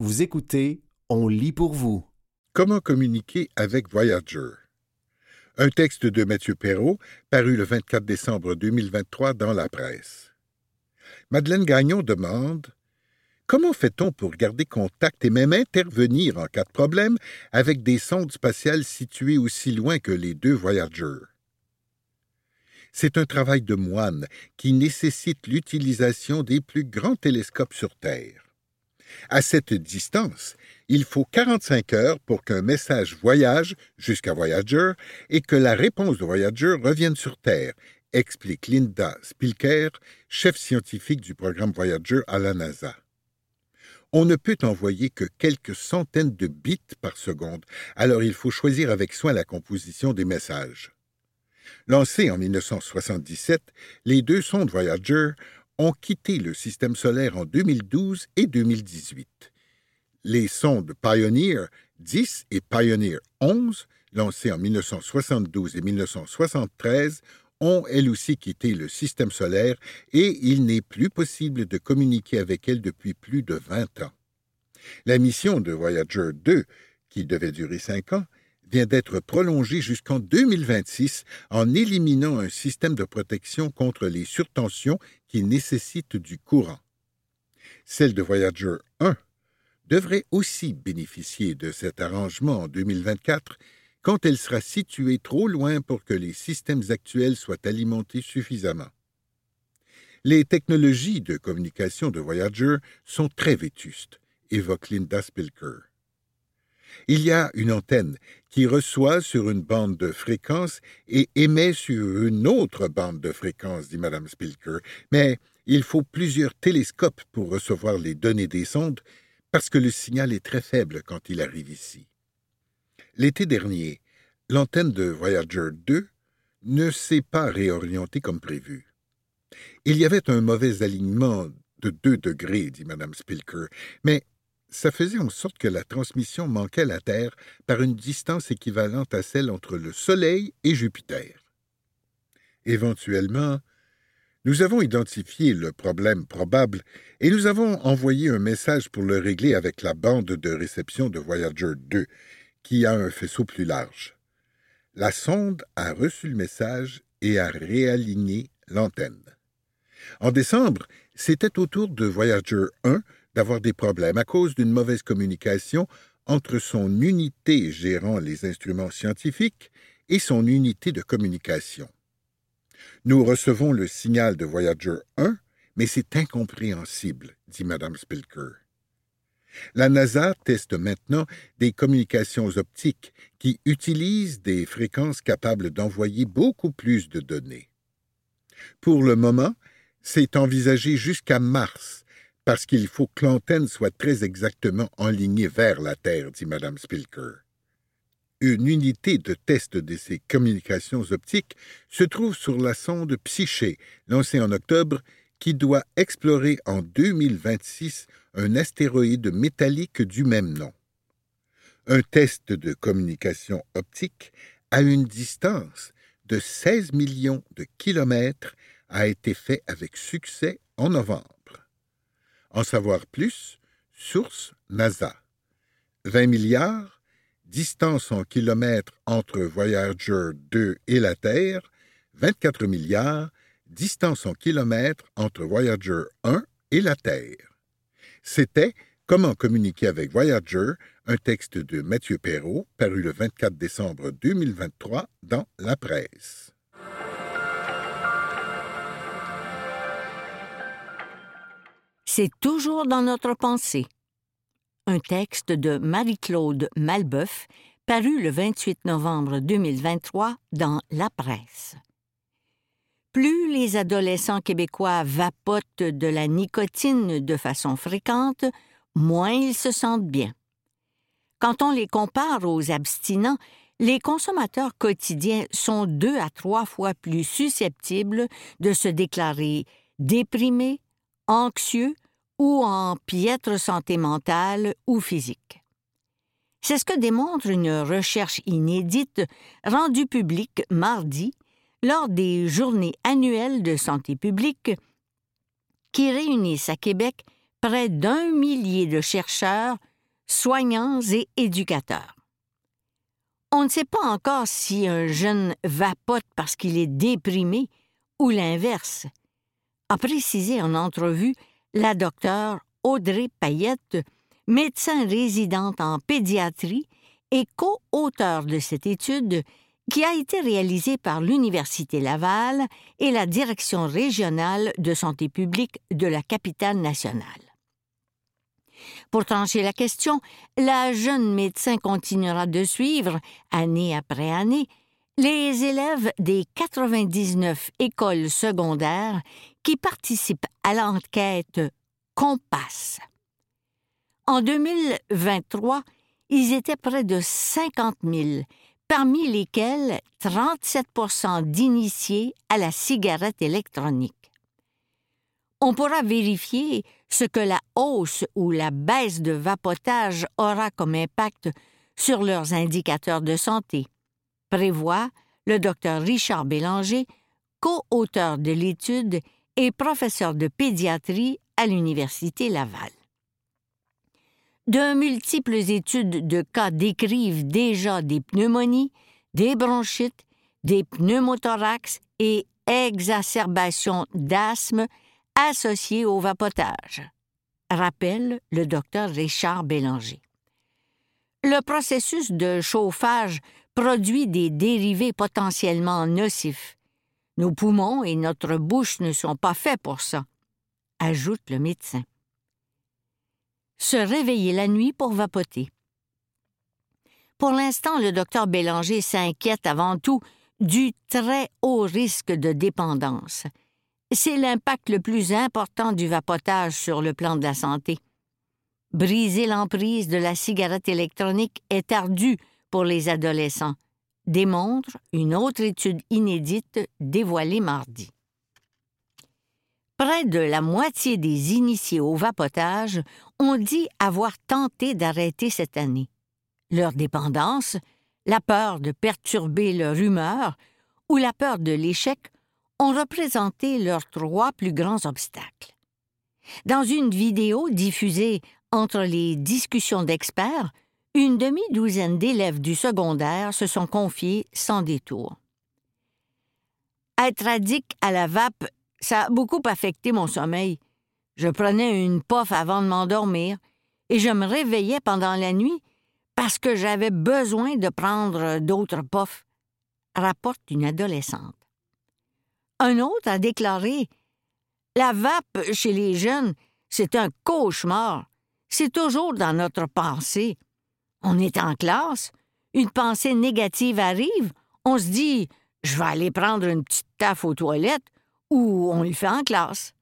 Vous écoutez On lit pour vous. Comment communiquer avec Voyager? Un texte de Mathieu Perrault, paru le 24 décembre 2023 dans la presse. Madeleine Gagnon demande Comment fait-on pour garder contact et même intervenir en cas de problème avec des sondes spatiales situées aussi loin que les deux Voyagers C'est un travail de moine qui nécessite l'utilisation des plus grands télescopes sur Terre. À cette distance, il faut 45 heures pour qu'un message voyage jusqu'à Voyager et que la réponse de Voyager revienne sur Terre, explique Linda Spilker, chef scientifique du programme Voyager à la NASA on ne peut envoyer que quelques centaines de bits par seconde, alors il faut choisir avec soin la composition des messages. Lancés en 1977, les deux sondes Voyager ont quitté le système solaire en 2012 et 2018. Les sondes Pioneer 10 et Pioneer 11, lancées en 1972 et 1973, ont elles aussi quitté le système solaire et il n'est plus possible de communiquer avec elles depuis plus de 20 ans. La mission de Voyager 2, qui devait durer cinq ans, vient d'être prolongée jusqu'en 2026 en éliminant un système de protection contre les surtensions qui nécessitent du courant. Celle de Voyager 1 devrait aussi bénéficier de cet arrangement en 2024 quand elle sera située trop loin pour que les systèmes actuels soient alimentés suffisamment. Les technologies de communication de Voyager sont très vétustes, évoque Linda Spilker. Il y a une antenne qui reçoit sur une bande de fréquence et émet sur une autre bande de fréquence, dit Mme Spilker, mais il faut plusieurs télescopes pour recevoir les données des sondes parce que le signal est très faible quand il arrive ici. L'été dernier, l'antenne de Voyager 2 ne s'est pas réorientée comme prévu. Il y avait un mauvais alignement de deux degrés, dit Mme Spilker, mais ça faisait en sorte que la transmission manquait la Terre par une distance équivalente à celle entre le Soleil et Jupiter. Éventuellement, nous avons identifié le problème probable et nous avons envoyé un message pour le régler avec la bande de réception de Voyager 2, qui a un faisceau plus large. La sonde a reçu le message et a réaligné l'antenne. En décembre, c'était au tour de Voyager 1 d'avoir des problèmes à cause d'une mauvaise communication entre son unité gérant les instruments scientifiques et son unité de communication. Nous recevons le signal de Voyager 1, mais c'est incompréhensible, dit Mme Spilker. La NASA teste maintenant des communications optiques qui utilisent des fréquences capables d'envoyer beaucoup plus de données. Pour le moment, c'est envisagé jusqu'à mars, parce qu'il faut que l'antenne soit très exactement enlignée vers la Terre, dit Mme Spilker. Une unité de test de ces communications optiques se trouve sur la sonde Psyché, lancée en octobre, qui doit explorer en 2026 un astéroïde métallique du même nom. Un test de communication optique à une distance de 16 millions de kilomètres a été fait avec succès en novembre. En savoir plus, source NASA. 20 milliards, distance en kilomètres entre Voyager 2 et la Terre, 24 milliards, distance en kilomètres entre Voyager 1 et la Terre. C'était Comment communiquer avec Voyager, un texte de Mathieu Perrault, paru le 24 décembre 2023 dans la presse. C'est toujours dans notre pensée. Un texte de Marie-Claude Malbeuf, paru le 28 novembre 2023 dans La Presse. Plus les adolescents québécois vapotent de la nicotine de façon fréquente, moins ils se sentent bien. Quand on les compare aux abstinents, les consommateurs quotidiens sont deux à trois fois plus susceptibles de se déclarer déprimés, anxieux ou en piètre santé mentale ou physique. C'est ce que démontre une recherche inédite rendue publique mardi lors des journées annuelles de santé publique qui réunissent à Québec près d'un millier de chercheurs soignants et éducateurs. On ne sait pas encore si un jeune vapote parce qu'il est déprimé ou l'inverse, a précisé en entrevue la docteure Audrey Payette, médecin résidente en pédiatrie et co-auteur de cette étude qui a été réalisée par l'Université Laval et la Direction régionale de santé publique de la capitale nationale. Pour trancher la question, la jeune médecin continuera de suivre, année après année, les élèves des 99 écoles secondaires qui participent à l'enquête Compass. En 2023, ils étaient près de 50 000, parmi lesquels 37% d'initiés à la cigarette électronique. On pourra vérifier ce que la hausse ou la baisse de vapotage aura comme impact sur leurs indicateurs de santé, prévoit le docteur Richard Bélanger, co-auteur de l'étude et professeur de pédiatrie à l'Université Laval. De multiples études de cas décrivent déjà des pneumonies, des bronchites, des pneumothorax et exacerbations d'asthme associées au vapotage, rappelle le docteur Richard Bélanger. Le processus de chauffage produit des dérivés potentiellement nocifs. Nos poumons et notre bouche ne sont pas faits pour ça, ajoute le médecin se réveiller la nuit pour vapoter. Pour l'instant, le docteur Bélanger s'inquiète avant tout du très haut risque de dépendance. C'est l'impact le plus important du vapotage sur le plan de la santé. Briser l'emprise de la cigarette électronique est ardu pour les adolescents, démontre une autre étude inédite dévoilée mardi. Près de la moitié des initiés au vapotage ont dit avoir tenté d'arrêter cette année. Leur dépendance, la peur de perturber leur humeur ou la peur de l'échec ont représenté leurs trois plus grands obstacles. Dans une vidéo diffusée entre les discussions d'experts, une demi-douzaine d'élèves du secondaire se sont confiés sans détour. Être addict à la vape ça a beaucoup affecté mon sommeil. Je prenais une pof avant de m'endormir et je me réveillais pendant la nuit parce que j'avais besoin de prendre d'autres puffs, rapporte une adolescente. Un autre a déclaré La vape chez les jeunes, c'est un cauchemar. C'est toujours dans notre pensée. On est en classe, une pensée négative arrive, on se dit Je vais aller prendre une petite taffe aux toilettes ou on le fait en classe.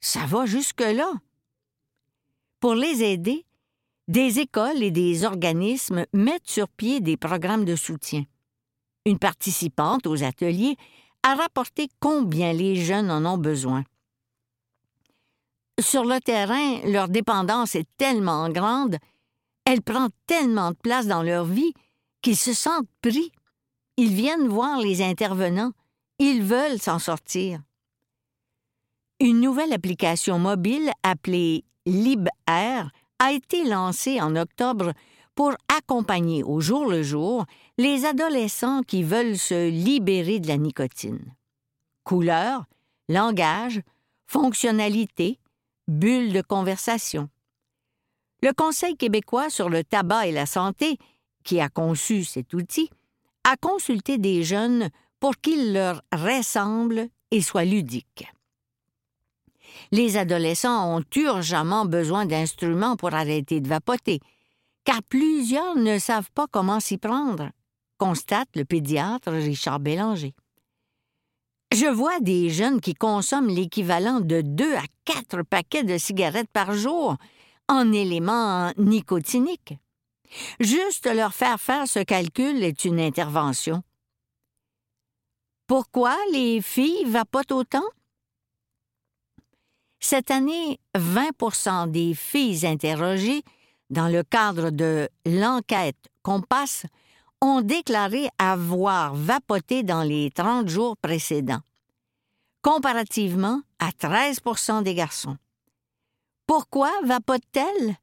Ça va jusque-là. Pour les aider, des écoles et des organismes mettent sur pied des programmes de soutien. Une participante aux ateliers a rapporté combien les jeunes en ont besoin. Sur le terrain, leur dépendance est tellement grande, elle prend tellement de place dans leur vie qu'ils se sentent pris. Ils viennent voir les intervenants, ils veulent s'en sortir une nouvelle application mobile appelée LibAir a été lancée en octobre pour accompagner au jour le jour les adolescents qui veulent se libérer de la nicotine. Couleur, langage, fonctionnalité, bulle de conversation. Le Conseil québécois sur le tabac et la santé, qui a conçu cet outil, a consulté des jeunes pour qu'il leur ressemble et soit ludique les adolescents ont urgemment besoin d'instruments pour arrêter de vapoter, car plusieurs ne savent pas comment s'y prendre, constate le pédiatre Richard Bélanger. Je vois des jeunes qui consomment l'équivalent de deux à quatre paquets de cigarettes par jour en éléments nicotiniques. Juste leur faire faire ce calcul est une intervention. Pourquoi les filles vapotent autant? Cette année, 20 des filles interrogées dans le cadre de l'enquête Compass ont déclaré avoir vapoté dans les 30 jours précédents, comparativement à 13% des garçons. Pourquoi vapotent-elles?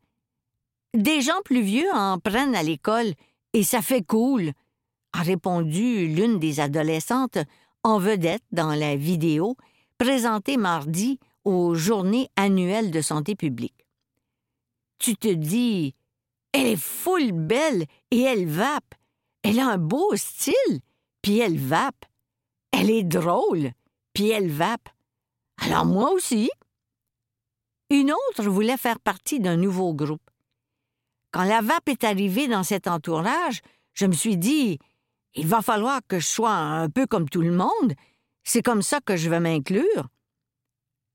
Des gens plus vieux en prennent à l'école et ça fait cool, a répondu l'une des adolescentes en vedette dans la vidéo présentée mardi aux Journées annuelles de santé publique. Tu te dis, elle est full belle et elle vape. Elle a un beau style, puis elle vape. Elle est drôle, puis elle vape. Alors moi aussi. Une autre voulait faire partie d'un nouveau groupe. Quand la vape est arrivée dans cet entourage, je me suis dit il va falloir que je sois un peu comme tout le monde. C'est comme ça que je vais m'inclure.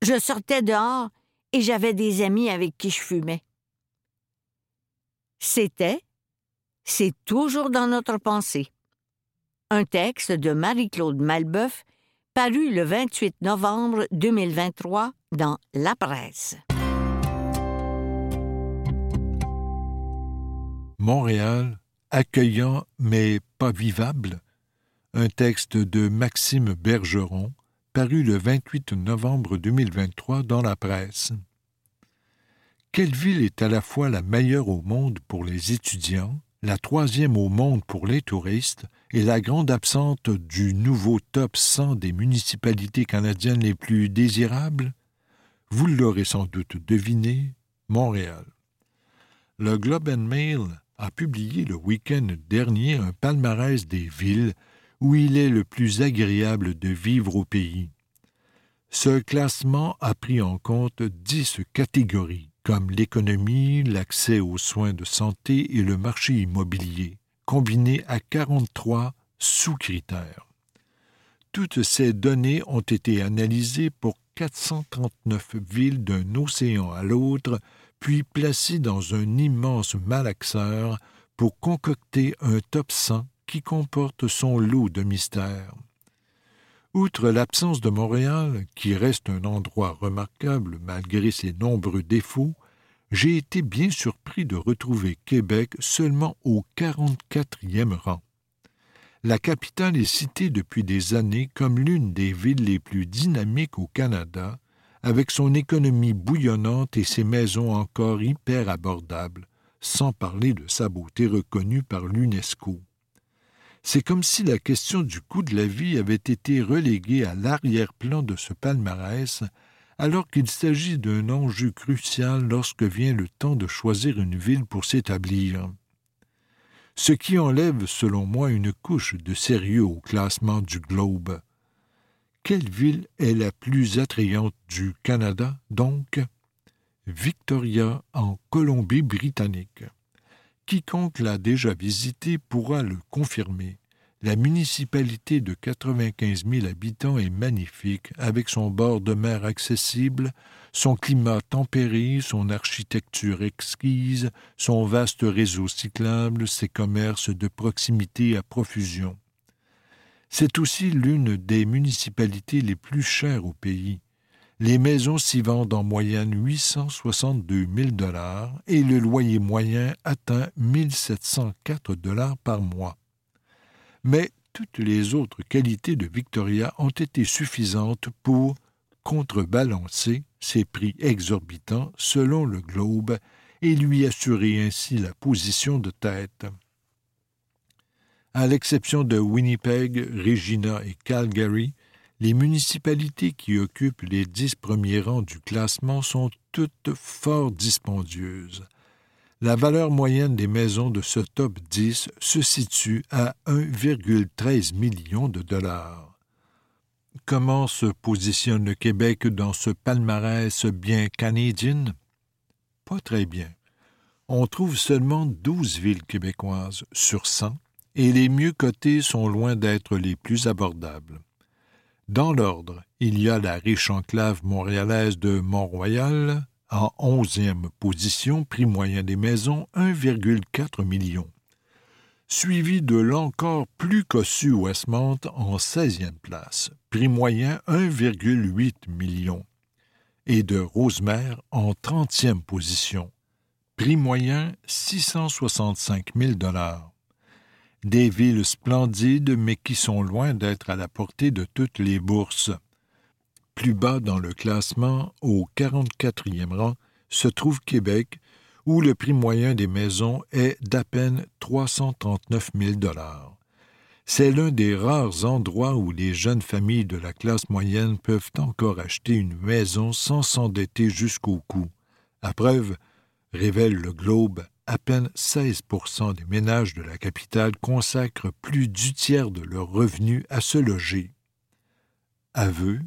Je sortais dehors et j'avais des amis avec qui je fumais. C'était, c'est toujours dans notre pensée. Un texte de Marie-Claude Malbeuf, paru le 28 novembre 2023 dans La Presse. Montréal, accueillant mais pas vivable, un texte de Maxime Bergeron, paru le 28 novembre 2023 dans la presse. Quelle ville est à la fois la meilleure au monde pour les étudiants, la troisième au monde pour les touristes et la grande absente du nouveau top 100 des municipalités canadiennes les plus désirables? Vous l'aurez sans doute deviné, Montréal. Le Globe and Mail a publié le week-end dernier un palmarès des villes où il est le plus agréable de vivre au pays. Ce classement a pris en compte dix catégories, comme l'économie, l'accès aux soins de santé et le marché immobilier, combinés à 43 sous-critères. Toutes ces données ont été analysées pour 439 villes d'un océan à l'autre puis placé dans un immense malaxeur pour concocter un top 100 qui comporte son lot de mystères. Outre l'absence de Montréal, qui reste un endroit remarquable malgré ses nombreux défauts, j'ai été bien surpris de retrouver Québec seulement au 44e rang. La capitale est citée depuis des années comme l'une des villes les plus dynamiques au Canada, avec son économie bouillonnante et ses maisons encore hyper abordables, sans parler de sa beauté reconnue par l'UNESCO. C'est comme si la question du coût de la vie avait été reléguée à l'arrière-plan de ce palmarès, alors qu'il s'agit d'un enjeu crucial lorsque vient le temps de choisir une ville pour s'établir. Ce qui enlève, selon moi, une couche de sérieux au classement du globe. Quelle ville est la plus attrayante du Canada, donc? Victoria, en Colombie-Britannique. Quiconque l'a déjà visité pourra le confirmer. La municipalité de 95 000 habitants est magnifique, avec son bord de mer accessible, son climat tempéré, son architecture exquise, son vaste réseau cyclable, ses commerces de proximité à profusion. C'est aussi l'une des municipalités les plus chères au pays. Les maisons s'y vendent en moyenne 862 000 dollars et le loyer moyen atteint 1704 dollars par mois. Mais toutes les autres qualités de Victoria ont été suffisantes pour contrebalancer ces prix exorbitants selon le Globe et lui assurer ainsi la position de tête. À l'exception de Winnipeg, Regina et Calgary, les municipalités qui occupent les dix premiers rangs du classement sont toutes fort dispendieuses. La valeur moyenne des maisons de ce top 10 se situe à 1,13 million de dollars. Comment se positionne le Québec dans ce palmarès bien canadien? Pas très bien. On trouve seulement douze villes québécoises sur cent et les mieux cotés sont loin d'être les plus abordables. Dans l'ordre, il y a la riche enclave montréalaise de Mont-Royal, en onzième position, prix moyen des maisons 1,4 million, suivi de l'encore plus cossu Westmount en 16e place, prix moyen 1,8 million, et de Rosemère en 30e position, prix moyen 665 000 dollars des villes splendides mais qui sont loin d'être à la portée de toutes les bourses. Plus bas dans le classement, au 44e rang, se trouve Québec, où le prix moyen des maisons est d'à peine 339 000 dollars. C'est l'un des rares endroits où les jeunes familles de la classe moyenne peuvent encore acheter une maison sans s'endetter jusqu'au cou. À preuve, révèle le Globe, à peine 16% des ménages de la capitale consacrent plus du tiers de leurs revenus à se loger. Aveu,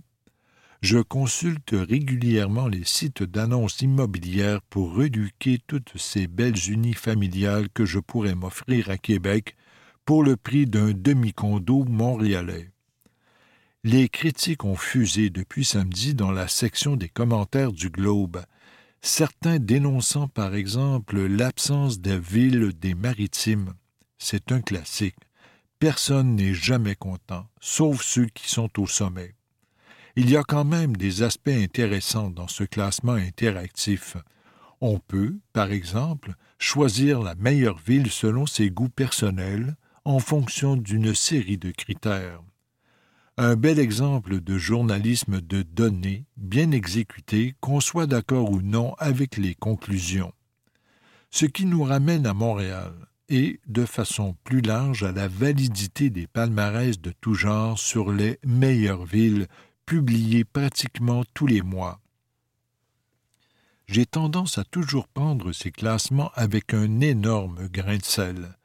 je consulte régulièrement les sites d'annonces immobilières pour réduquer toutes ces belles unifamiliales que je pourrais m'offrir à Québec pour le prix d'un demi-condo montréalais. Les critiques ont fusé depuis samedi dans la section des commentaires du Globe, certains dénonçant par exemple l'absence des villes des maritimes. C'est un classique. Personne n'est jamais content, sauf ceux qui sont au sommet. Il y a quand même des aspects intéressants dans ce classement interactif. On peut, par exemple, choisir la meilleure ville selon ses goûts personnels, en fonction d'une série de critères. Un bel exemple de journalisme de données bien exécuté, qu'on soit d'accord ou non avec les conclusions. Ce qui nous ramène à Montréal et, de façon plus large, à la validité des palmarès de tout genre sur les meilleures villes publiées pratiquement tous les mois. J'ai tendance à toujours prendre ces classements avec un énorme grain de sel.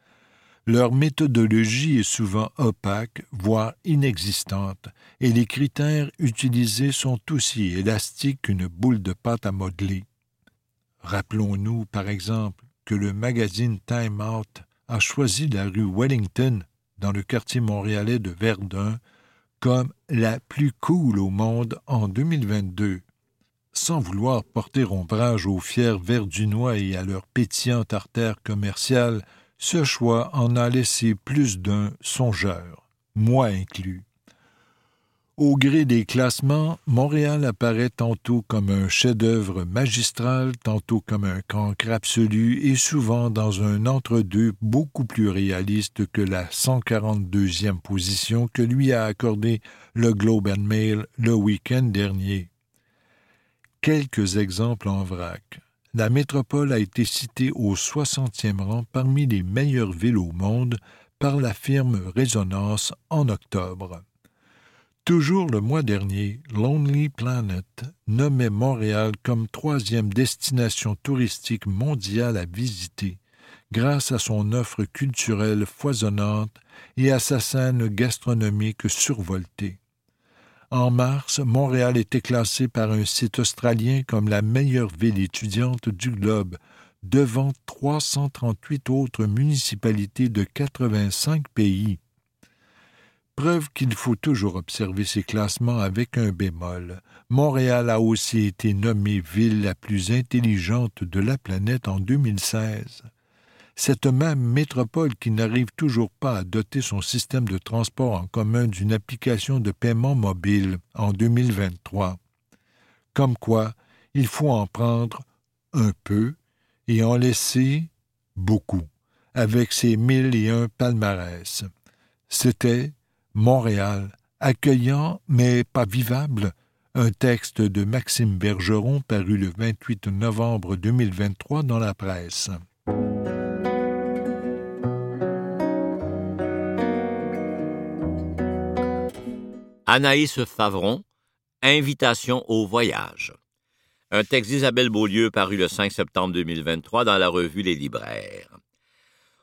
Leur méthodologie est souvent opaque, voire inexistante, et les critères utilisés sont aussi élastiques qu'une boule de pâte à modeler. Rappelons-nous, par exemple, que le magazine Time Out a choisi la rue Wellington, dans le quartier montréalais de Verdun, comme la plus cool au monde en 2022. Sans vouloir porter ombrage aux fiers Verdunois et à leur pétillante artère commerciale, ce choix en a laissé plus d'un songeur, moi inclus. Au gré des classements, Montréal apparaît tantôt comme un chef-d'œuvre magistral, tantôt comme un cancre absolu et souvent dans un entre-deux beaucoup plus réaliste que la 142e position que lui a accordé le Globe and Mail le week-end dernier. Quelques exemples en vrac la métropole a été citée au 60e rang parmi les meilleures villes au monde par la firme Résonance en octobre. Toujours le mois dernier, Lonely Planet nommait Montréal comme troisième destination touristique mondiale à visiter, grâce à son offre culturelle foisonnante et à sa scène gastronomique survoltée. En mars, Montréal était classé par un site australien comme la meilleure ville étudiante du globe, devant 338 autres municipalités de 85 pays. Preuve qu'il faut toujours observer ces classements avec un bémol. Montréal a aussi été nommée ville la plus intelligente de la planète en 2016 cette même métropole qui n'arrive toujours pas à doter son système de transport en commun d'une application de paiement mobile en 2023. Comme quoi, il faut en prendre un peu et en laisser beaucoup, avec ses mille et un palmarès. C'était Montréal, accueillant mais pas vivable, un texte de Maxime Bergeron paru le 28 novembre 2023 dans la presse. Anaïs Favron, Invitation au voyage. Un texte d'Isabelle Beaulieu paru le 5 septembre 2023 dans la revue Les Libraires.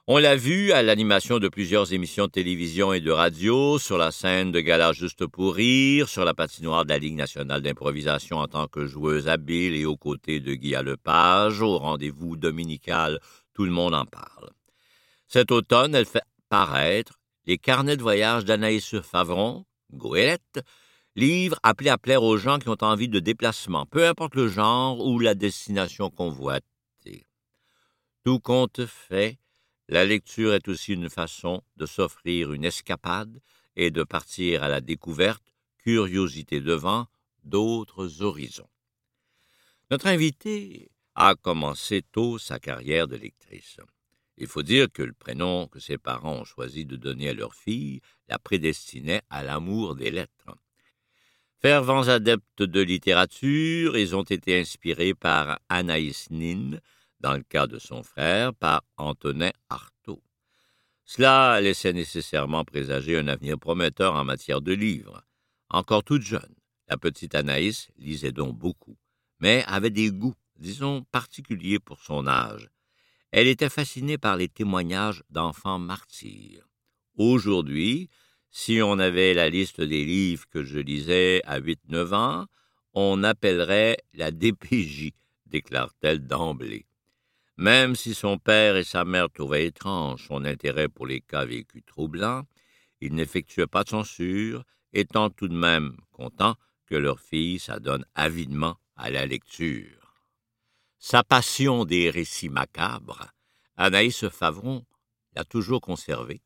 On l'a vu à l'animation de plusieurs émissions de télévision et de radio, sur la scène de Gala Juste pour rire, sur la patinoire de la Ligue nationale d'improvisation en tant que joueuse habile et aux côtés de Guy Lepage, au rendez-vous dominical Tout le monde en parle. Cet automne, elle fait paraître les carnets de voyage d'Anaïs Favron, Goélette, livre appelé à plaire aux gens qui ont envie de déplacement, peu importe le genre ou la destination convoitée. Tout compte fait, la lecture est aussi une façon de s'offrir une escapade et de partir à la découverte, curiosité devant, d'autres horizons. Notre invitée a commencé tôt sa carrière de lectrice. Il faut dire que le prénom que ses parents ont choisi de donner à leur fille la prédestinait à l'amour des lettres. Fervents adeptes de littérature, ils ont été inspirés par Anaïs Nin dans le cas de son frère par Antonin Artaud. Cela laissait nécessairement présager un avenir prometteur en matière de livres. Encore toute jeune, la petite Anaïs lisait donc beaucoup, mais avait des goûts, disons, particuliers pour son âge. Elle était fascinée par les témoignages d'enfants martyrs. Aujourd'hui, si on avait la liste des livres que je lisais à 8-9 ans, on appellerait la DPJ, déclare-t-elle d'emblée. Même si son père et sa mère trouvaient étrange son intérêt pour les cas vécus troublants, ils n'effectuaient pas de censure, étant tout de même contents que leur fille s'adonne avidement à la lecture. Sa passion des récits macabres, Anaïs Favron l'a toujours conservée,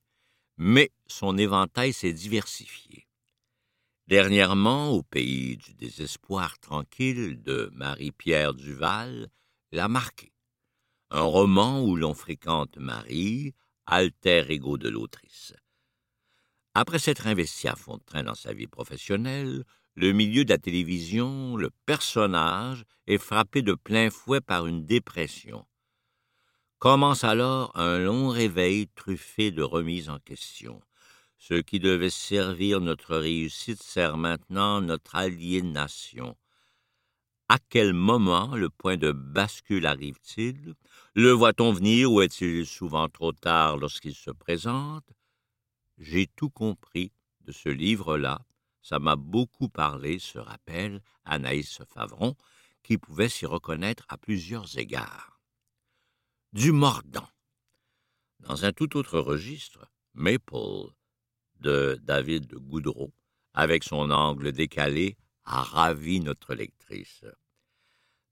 mais son éventail s'est diversifié. Dernièrement, au pays du désespoir tranquille de Marie-Pierre Duval, l'a marqué. Un roman où l'on fréquente Marie, alter ego de l'autrice. Après s'être investi à fond train dans sa vie professionnelle, le milieu de la télévision, le personnage est frappé de plein fouet par une dépression. Commence alors un long réveil truffé de remises en question. Ce qui devait servir notre réussite sert maintenant notre aliénation. À quel moment le point de bascule arrive-t-il? Le voit-on venir ou est-il souvent trop tard lorsqu'il se présente? J'ai tout compris de ce livre-là. Ça m'a beaucoup parlé, se rappelle Anaïs Favron, qui pouvait s'y reconnaître à plusieurs égards du mordant. Dans un tout autre registre, Maple de David Goudreau, avec son angle décalé, a ravi notre lectrice.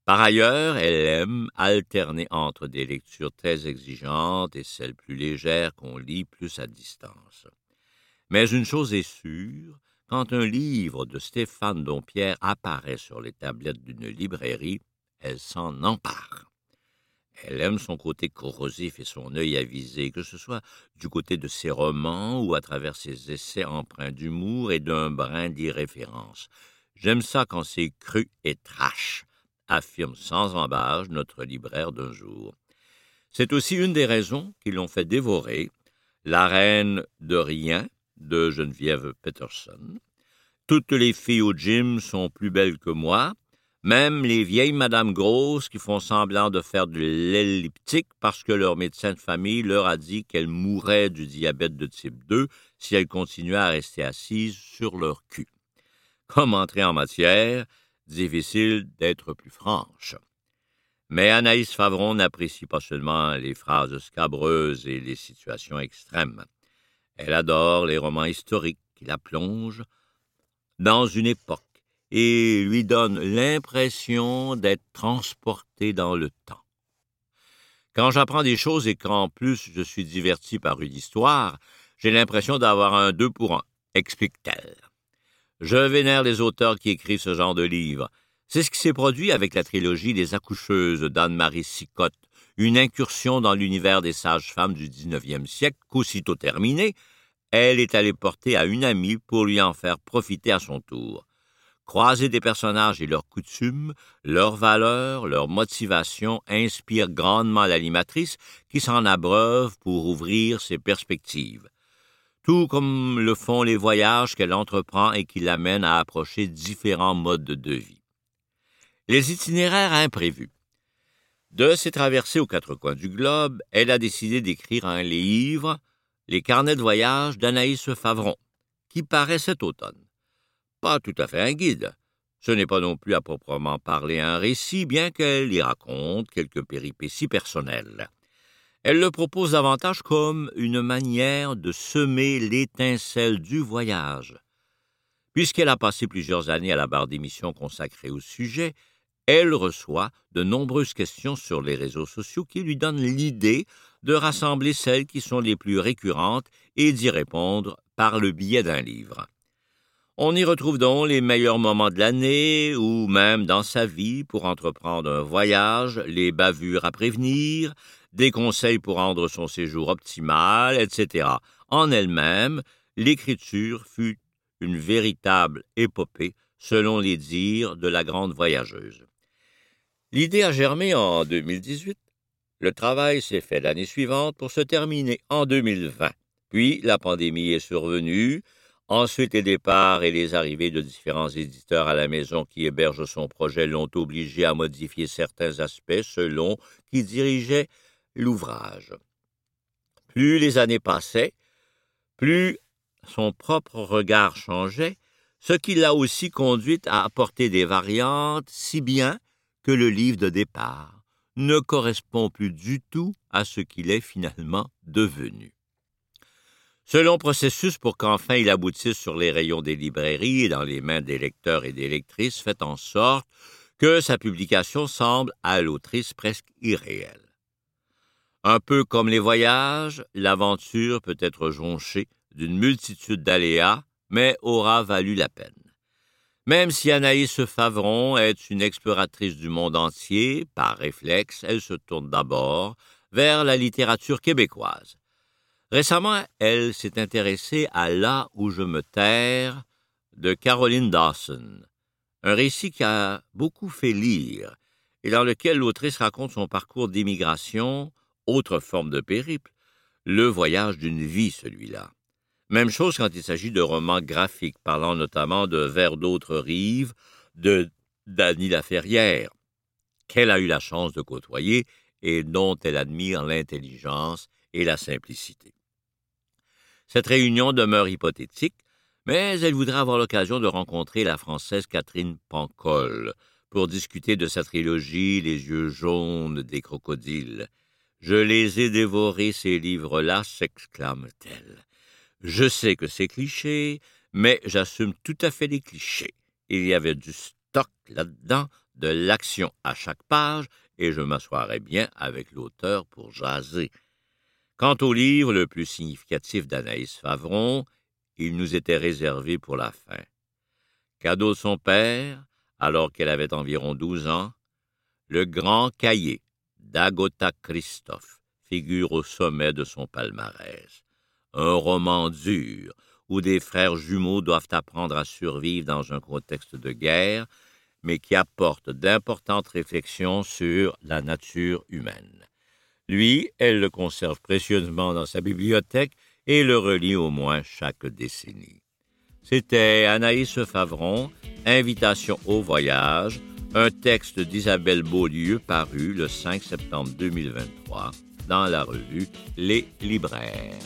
Par ailleurs, elle aime alterner entre des lectures très exigeantes et celles plus légères qu'on lit plus à distance. Mais une chose est sûre, quand un livre de Stéphane Dompierre apparaît sur les tablettes d'une librairie, elle s'en empare. Elle aime son côté corrosif et son œil avisé, que ce soit du côté de ses romans ou à travers ses essais empreints d'humour et d'un brin d'irréférence. J'aime ça quand c'est cru et trash, affirme sans embâche notre libraire d'un jour. C'est aussi une des raisons qui l'ont fait dévorer La Reine de Rien de Geneviève Peterson. Toutes les filles au gym sont plus belles que moi, même les vieilles madames grosses qui font semblant de faire de l'elliptique parce que leur médecin de famille leur a dit qu'elles mourraient du diabète de type 2 si elles continuaient à rester assises sur leur cul. Comme entrer en matière, difficile d'être plus franche. Mais Anaïs Favron n'apprécie pas seulement les phrases scabreuses et les situations extrêmes. Elle adore les romans historiques qui la plongent dans une époque et lui donne l'impression d'être transporté dans le temps. Quand j'apprends des choses et qu'en plus je suis diverti par une histoire, j'ai l'impression d'avoir un deux pour un, explique-t-elle. Je vénère les auteurs qui écrivent ce genre de livres. C'est ce qui s'est produit avec la trilogie Les accoucheuses d'Anne-Marie Sicotte, une incursion dans l'univers des sages-femmes du XIXe siècle qu'aussitôt terminée, elle est allée porter à une amie pour lui en faire profiter à son tour. Croiser des personnages et leurs coutumes, leurs valeurs, leurs motivations inspirent grandement l'animatrice qui s'en abreuve pour ouvrir ses perspectives. Tout comme le font les voyages qu'elle entreprend et qui l'amènent à approcher différents modes de vie. Les itinéraires imprévus. De ses traversées aux quatre coins du globe, elle a décidé d'écrire un livre, Les carnets de voyage d'Anaïs Favron, qui paraît cet automne pas tout à fait un guide. Ce n'est pas non plus à proprement parler un récit, bien qu'elle y raconte quelques péripéties personnelles. Elle le propose davantage comme une manière de semer l'étincelle du voyage. Puisqu'elle a passé plusieurs années à la barre d'émissions consacrée au sujet, elle reçoit de nombreuses questions sur les réseaux sociaux qui lui donnent l'idée de rassembler celles qui sont les plus récurrentes et d'y répondre par le biais d'un livre. On y retrouve donc les meilleurs moments de l'année ou même dans sa vie pour entreprendre un voyage, les bavures à prévenir, des conseils pour rendre son séjour optimal, etc. En elle-même, l'écriture fut une véritable épopée, selon les dires de la grande voyageuse. L'idée a germé en 2018 Le travail s'est fait l'année suivante pour se terminer en 2020. Puis la pandémie est survenue, Ensuite, les départs et les arrivées de différents éditeurs à la maison qui hébergent son projet l'ont obligé à modifier certains aspects selon qui dirigeait l'ouvrage. Plus les années passaient, plus son propre regard changeait, ce qui l'a aussi conduit à apporter des variantes, si bien que le livre de départ ne correspond plus du tout à ce qu'il est finalement devenu. Ce long processus pour qu'enfin il aboutisse sur les rayons des librairies et dans les mains des lecteurs et des lectrices fait en sorte que sa publication semble à l'autrice presque irréelle. Un peu comme les voyages, l'aventure peut être jonchée d'une multitude d'aléas, mais aura valu la peine. Même si Anaïs Favron est une exploratrice du monde entier, par réflexe, elle se tourne d'abord vers la littérature québécoise. Récemment, elle s'est intéressée à Là où je me terre de Caroline Dawson, un récit qui a beaucoup fait lire et dans lequel l'autrice raconte son parcours d'immigration, autre forme de périple, le voyage d'une vie celui-là. Même chose quand il s'agit de romans graphiques parlant notamment de Vers d'autres rives de Dany Laferrière, qu'elle a eu la chance de côtoyer et dont elle admire l'intelligence et la simplicité. Cette réunion demeure hypothétique, mais elle voudrait avoir l'occasion de rencontrer la Française Catherine Pancol pour discuter de sa trilogie Les yeux jaunes des crocodiles. Je les ai dévorés, ces livres-là, s'exclame-t-elle. Je sais que c'est cliché, mais j'assume tout à fait les clichés. Il y avait du stock là-dedans, de l'action à chaque page, et je m'assoirais bien avec l'auteur pour jaser. Quant au livre le plus significatif d'Anaïs Favron, il nous était réservé pour la fin. Cadeau de son père, alors qu'elle avait environ douze ans, le grand cahier d'Agota Christophe figure au sommet de son palmarès. Un roman dur où des frères jumeaux doivent apprendre à survivre dans un contexte de guerre, mais qui apporte d'importantes réflexions sur la nature humaine. Lui, elle le conserve précieusement dans sa bibliothèque et le relit au moins chaque décennie. C'était Anaïs Favron, Invitation au voyage, un texte d'Isabelle Beaulieu paru le 5 septembre 2023 dans la revue Les Libraires.